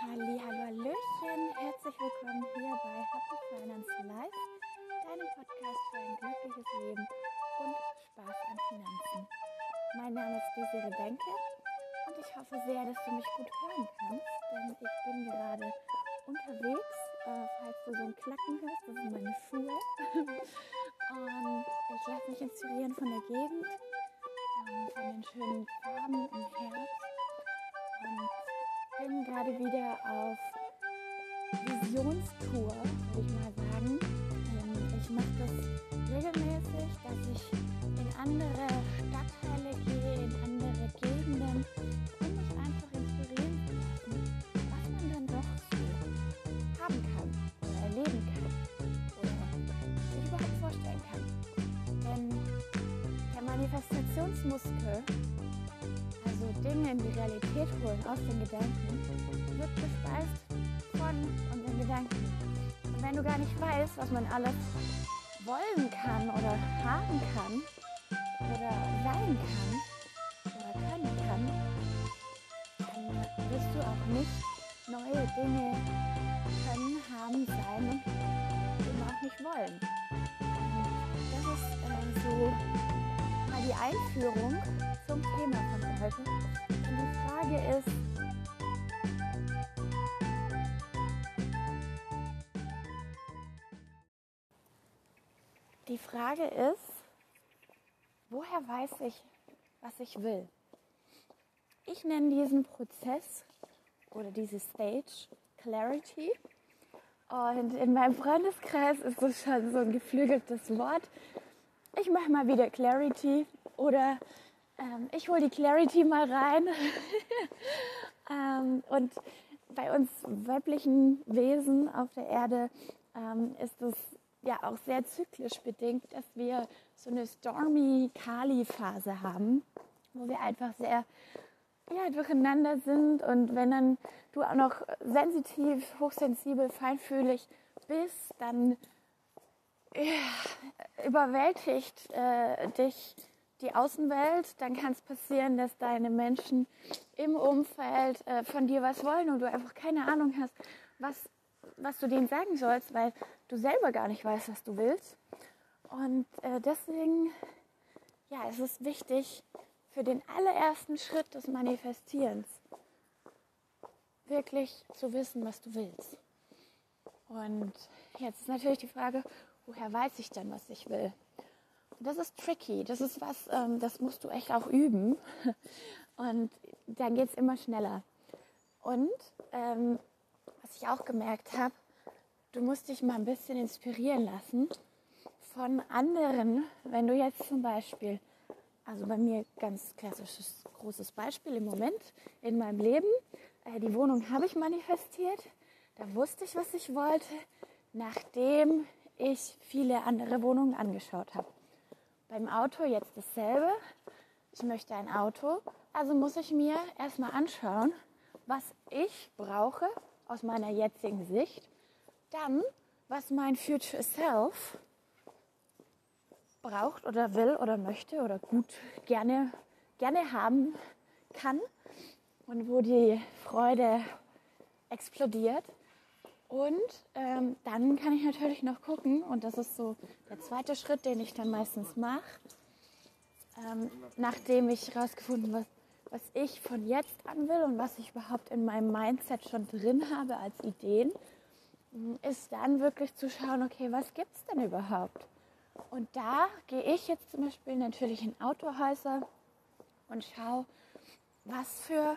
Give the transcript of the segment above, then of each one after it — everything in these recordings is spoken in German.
Halli, hallo, hallöchen. Herzlich willkommen hier bei Happy Finance Life, deinem Podcast für ein glückliches Leben und Spaß an Finanzen. Mein Name ist Desiree Benke und ich hoffe sehr, dass du mich gut hören kannst, denn ich bin gerade unterwegs. Äh, falls du so ein Klacken hörst, das sind meine Schuhe. und ich lasse mich inspirieren von der Gegend, ähm, von den schönen Farben im Herbst und bin gerade wieder auf Visionstour, würde ich mal sagen. Ähm, ich mache das regelmäßig, dass ich in andere Stadtteile gehe, in andere Gegenden, um mich einfach inspirieren zu lassen, was man dann doch so haben kann oder erleben kann oder sich überhaupt vorstellen kann. Denn der Manifestationsmuskel in die Realität holen aus den Gedanken, wird gespeist von unseren Gedanken. Und wenn du gar nicht weißt, was man alles wollen kann oder haben kann oder sein kann oder können kann, dann wirst du auch nicht neue Dinge können, haben, sein und eben auch nicht wollen. Das ist äh, so mal die Einführung zum Thema von heute. Die Frage ist, die Frage ist, woher weiß ich, was ich will? Ich nenne diesen Prozess oder diese Stage Clarity. Und in meinem Freundeskreis ist das schon so ein geflügeltes Wort. Ich mache mal wieder Clarity oder ähm, ich hole die Clarity mal rein. ähm, und bei uns weiblichen Wesen auf der Erde ähm, ist es ja auch sehr zyklisch bedingt, dass wir so eine stormy Kali-Phase haben, wo wir einfach sehr ja, durcheinander sind und wenn dann du auch noch sensitiv, hochsensibel, feinfühlig bist, dann ja, überwältigt äh, dich die Außenwelt, dann kann es passieren, dass deine Menschen im Umfeld äh, von dir was wollen und du einfach keine Ahnung hast, was, was du denen sagen sollst, weil du selber gar nicht weißt, was du willst. Und äh, deswegen, ja, es ist wichtig für den allerersten Schritt des Manifestierens, wirklich zu wissen, was du willst. Und jetzt ist natürlich die Frage, woher weiß ich denn, was ich will? Das ist tricky. Das ist was, ähm, das musst du echt auch üben. Und dann geht es immer schneller. Und ähm, was ich auch gemerkt habe, du musst dich mal ein bisschen inspirieren lassen von anderen. Wenn du jetzt zum Beispiel, also bei mir ganz klassisches großes Beispiel im Moment in meinem Leben, äh, die Wohnung habe ich manifestiert. Da wusste ich, was ich wollte, nachdem ich viele andere Wohnungen angeschaut habe. Beim Auto jetzt dasselbe. Ich möchte ein Auto, also muss ich mir erstmal anschauen, was ich brauche aus meiner jetzigen Sicht. Dann, was mein Future Self braucht oder will oder möchte oder gut gerne, gerne haben kann und wo die Freude explodiert. Und ähm, dann kann ich natürlich noch gucken, und das ist so der zweite Schritt, den ich dann meistens mache, ähm, nachdem ich herausgefunden habe, was, ich von jetzt an will und was ich überhaupt in meinem Mindset schon drin habe als Ideen, ist dann wirklich zu schauen, okay, was gibt es denn überhaupt? Und da gehe ich jetzt zum Beispiel natürlich in Autohäuser und schaue, was für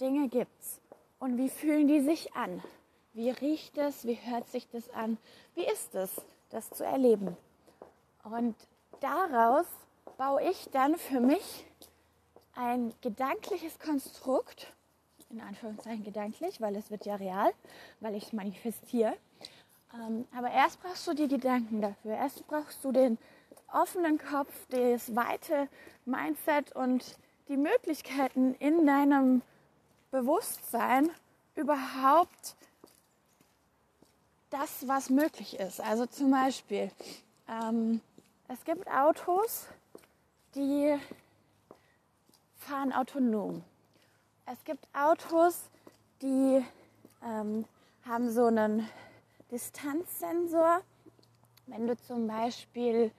Dinge gibt es und wie fühlen die sich an. Wie riecht es? Wie hört sich das an? Wie ist es, das zu erleben? Und daraus baue ich dann für mich ein gedankliches Konstrukt, in Anführungszeichen gedanklich, weil es wird ja real, weil ich es manifestiere. Ähm, aber erst brauchst du die Gedanken dafür. Erst brauchst du den offenen Kopf, das weite Mindset und die Möglichkeiten in deinem Bewusstsein überhaupt das, was möglich ist. Also zum Beispiel, ähm, es gibt Autos, die fahren autonom. Es gibt Autos, die ähm, haben so einen Distanzsensor. Wenn du zum Beispiel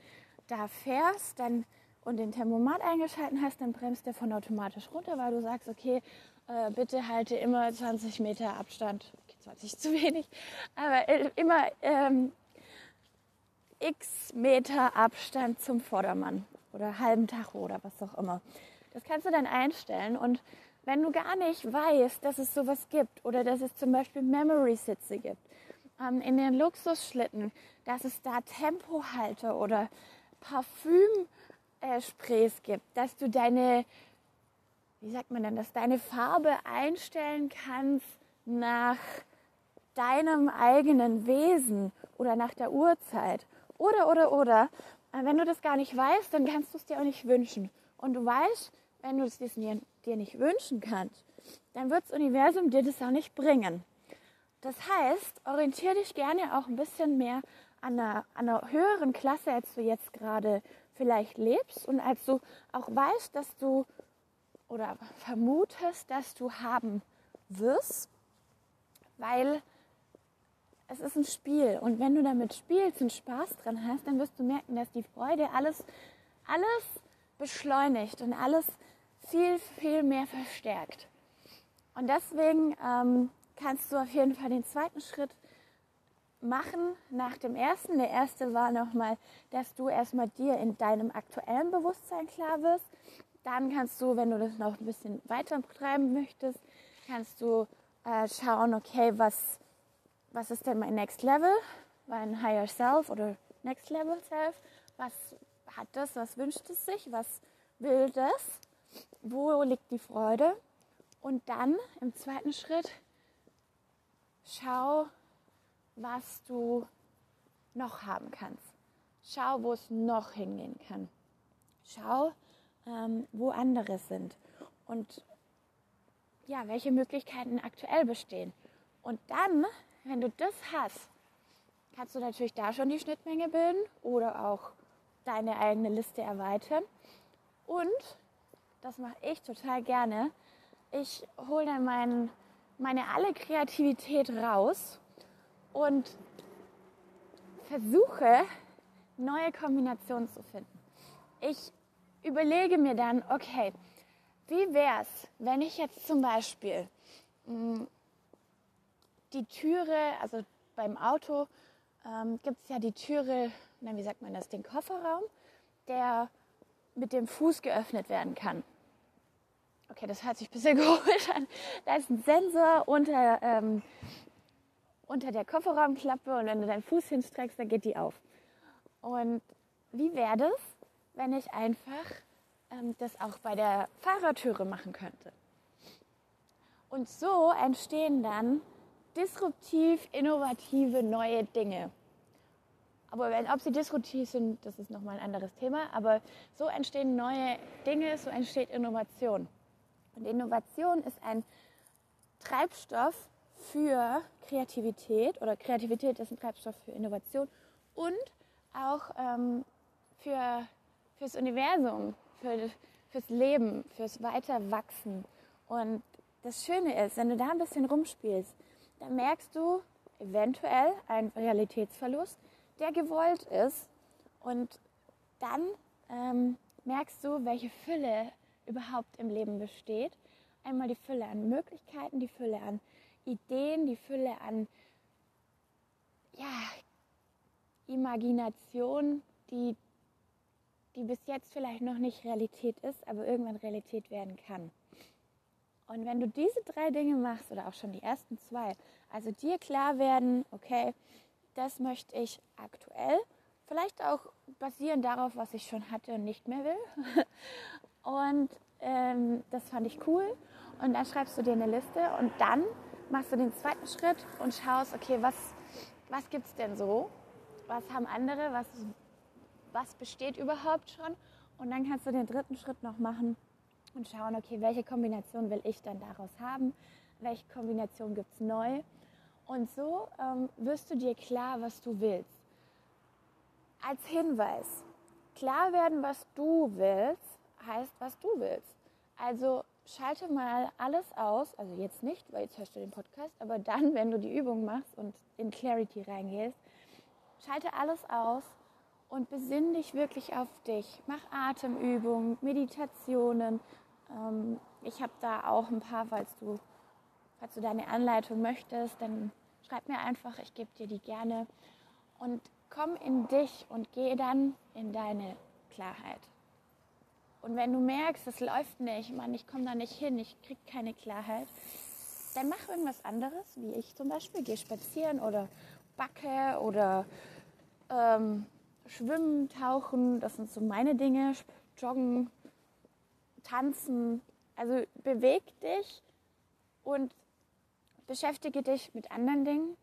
da fährst dann, und den Thermomat eingeschalten hast, dann bremst der von automatisch runter, weil du sagst, okay, äh, bitte halte immer 20 Meter Abstand. Okay, 20 zu wenig, aber immer ähm, x Meter Abstand zum Vordermann oder halben Tacho oder was auch immer. Das kannst du dann einstellen und wenn du gar nicht weißt, dass es sowas gibt oder dass es zum Beispiel Memory-Sitze gibt, ähm, in den Luxusschlitten, dass es da Tempohalter oder Parfüm-Sprays äh, gibt, dass du deine, wie sagt man denn, dass deine Farbe einstellen kannst nach deinem eigenen Wesen oder nach der Uhrzeit. Oder, oder, oder. Wenn du das gar nicht weißt, dann kannst du es dir auch nicht wünschen. Und du weißt, wenn du es dir nicht wünschen kannst, dann wird das Universum dir das auch nicht bringen. Das heißt, orientiere dich gerne auch ein bisschen mehr an einer, an einer höheren Klasse, als du jetzt gerade vielleicht lebst und als du auch weißt, dass du oder vermutest, dass du haben wirst, weil es ist ein Spiel und wenn du damit spielst und Spaß dran hast, dann wirst du merken, dass die Freude alles, alles beschleunigt und alles viel, viel mehr verstärkt. Und deswegen ähm, kannst du auf jeden Fall den zweiten Schritt machen nach dem ersten. Der erste war nochmal, dass du erstmal dir in deinem aktuellen Bewusstsein klar wirst. Dann kannst du, wenn du das noch ein bisschen weiter betreiben möchtest, kannst du äh, schauen, okay, was, was ist denn mein Next Level, mein Higher Self oder Next Level Self? Was hat das, was wünscht es sich, was will das? Wo liegt die Freude? Und dann im zweiten Schritt schau, was du noch haben kannst. Schau, wo es noch hingehen kann. Schau, ähm, wo andere sind und ja, welche Möglichkeiten aktuell bestehen. Und dann, wenn du das hast, kannst du natürlich da schon die Schnittmenge bilden oder auch deine eigene Liste erweitern. Und, das mache ich total gerne, ich hole dann mein, meine alle Kreativität raus und versuche, neue Kombinationen zu finden. Ich überlege mir dann, okay, wie wäre es, wenn ich jetzt zum Beispiel mh, hm, die Türe, also beim Auto ähm, gibt es ja die Türe, na, wie sagt man das, den Kofferraum, der mit dem Fuß geöffnet werden kann. Okay, das hört sich ein bisschen komisch an. Da ist ein Sensor unter ähm, unter der Kofferraumklappe und wenn du deinen Fuß hinstreckst, dann geht die auf. Und wie wäre das, wenn ich einfach ähm, das auch bei der Fahrertüre machen könnte? Und so entstehen dann disruptiv innovative neue Dinge. Aber wenn, ob sie disruptiv sind, das ist nochmal ein anderes Thema. Aber so entstehen neue Dinge, so entsteht Innovation. Und Innovation ist ein Treibstoff, für Kreativität oder Kreativität ist ein Treibstoff für Innovation und auch ähm, für fürs Universum, für, fürs Leben, fürs Weiterwachsen. Und das Schöne ist, wenn du da ein bisschen rumspielst, dann merkst du eventuell einen Realitätsverlust, der gewollt ist. Und dann ähm, merkst du, welche Fülle überhaupt im Leben besteht. Einmal die Fülle an Möglichkeiten, die Fülle an Ideen, die Fülle an ja, Imagination, die, die bis jetzt vielleicht noch nicht Realität ist, aber irgendwann Realität werden kann. Und wenn du diese drei Dinge machst oder auch schon die ersten zwei, also dir klar werden, okay, das möchte ich aktuell, vielleicht auch basierend darauf, was ich schon hatte und nicht mehr will. Und ähm, das fand ich cool. Und dann schreibst du dir eine Liste und dann machst du den zweiten Schritt und schaust, okay, was, was gibt es denn so? Was haben andere? Was, was besteht überhaupt schon? Und dann kannst du den dritten Schritt noch machen und schauen, okay, welche Kombination will ich dann daraus haben? Welche Kombination gibt es neu? Und so ähm, wirst du dir klar, was du willst. Als Hinweis, klar werden, was du willst, heißt, was du willst. Also schalte mal alles aus, also jetzt nicht, weil jetzt hörst du den Podcast, aber dann, wenn du die Übung machst und in Clarity reingehst, schalte alles aus und besinn dich wirklich auf dich. Mach Atemübungen, Meditationen. Ähm, ich habe da auch ein paar, falls du, falls du deine Anleitung möchtest, dann schreib mir einfach, ich gebe dir die gerne. Und komm in dich und geh dann in deine Klarheit. Und wenn du merkst, es läuft nicht, Mann, ich komme da nicht hin, ich kriege keine Klarheit, dann mach irgendwas anderes, wie ich zum Beispiel. Geh spazieren oder backe oder ähm, schwimmen, tauchen. Das sind so meine Dinge. Joggen, tanzen. Also beweg dich und beschäftige dich mit anderen Dingen.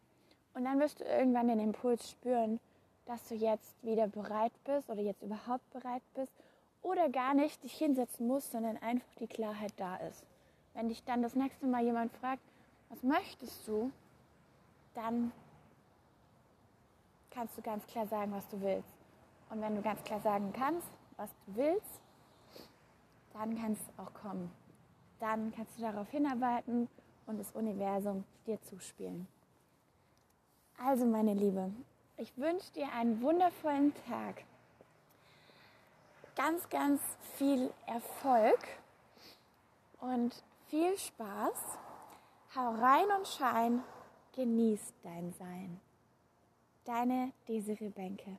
Und dann wirst du irgendwann den Impuls spüren, dass du jetzt wieder bereit bist oder jetzt überhaupt bereit bist oder gar nicht dich hinsetzen musst, sondern einfach die Klarheit da ist. Wenn dich dann das nächste Mal jemand fragt, was möchtest du, dann kannst du ganz klar sagen, was du willst. Und wenn du ganz klar sagen kannst, was du willst, dann kann es auch kommen. Dann kannst du darauf hinarbeiten und das Universum dir zuspielen. Also meine Liebe, ich wünsche dir einen wundervollen Tag ganz, ganz viel Erfolg und viel Spaß. Hau rein und schein, genieß dein Sein. Deine Desiree Bänke.